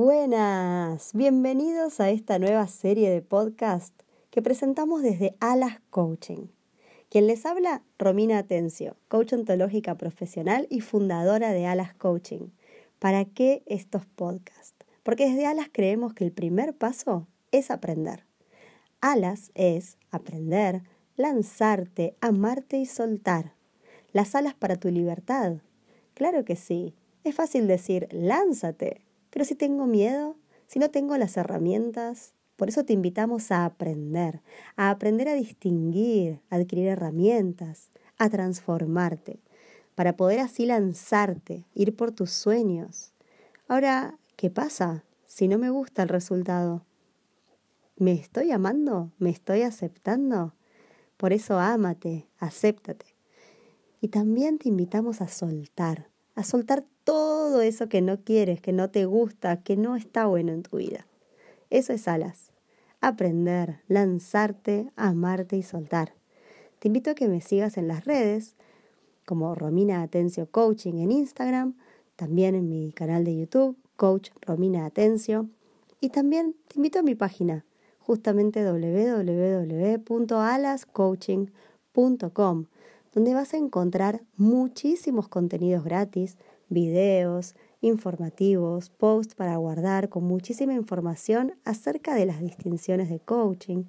Buenas, bienvenidos a esta nueva serie de podcast que presentamos desde Alas Coaching. Quien les habla, Romina Atencio, coach ontológica profesional y fundadora de Alas Coaching. ¿Para qué estos podcasts? Porque desde Alas creemos que el primer paso es aprender. Alas es aprender, lanzarte, amarte y soltar. Las alas para tu libertad. Claro que sí. Es fácil decir, lánzate. Pero si tengo miedo, si no tengo las herramientas, por eso te invitamos a aprender, a aprender a distinguir, a adquirir herramientas, a transformarte, para poder así lanzarte, ir por tus sueños. Ahora, ¿qué pasa si no me gusta el resultado? ¿Me estoy amando? ¿Me estoy aceptando? Por eso ámate, acéptate. Y también te invitamos a soltar, a soltar todo eso que no quieres, que no te gusta, que no está bueno en tu vida. Eso es alas. Aprender, lanzarte, amarte y soltar. Te invito a que me sigas en las redes, como Romina Atencio Coaching en Instagram, también en mi canal de YouTube, Coach Romina Atencio, y también te invito a mi página, justamente www.alascoaching.com, donde vas a encontrar muchísimos contenidos gratis, videos, informativos, posts para guardar con muchísima información acerca de las distinciones de coaching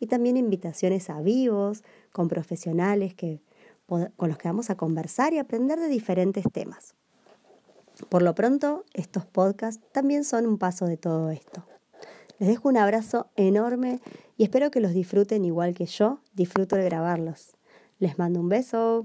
y también invitaciones a vivos con profesionales que, con los que vamos a conversar y aprender de diferentes temas. Por lo pronto, estos podcasts también son un paso de todo esto. Les dejo un abrazo enorme y espero que los disfruten igual que yo disfruto de grabarlos. Les mando un beso.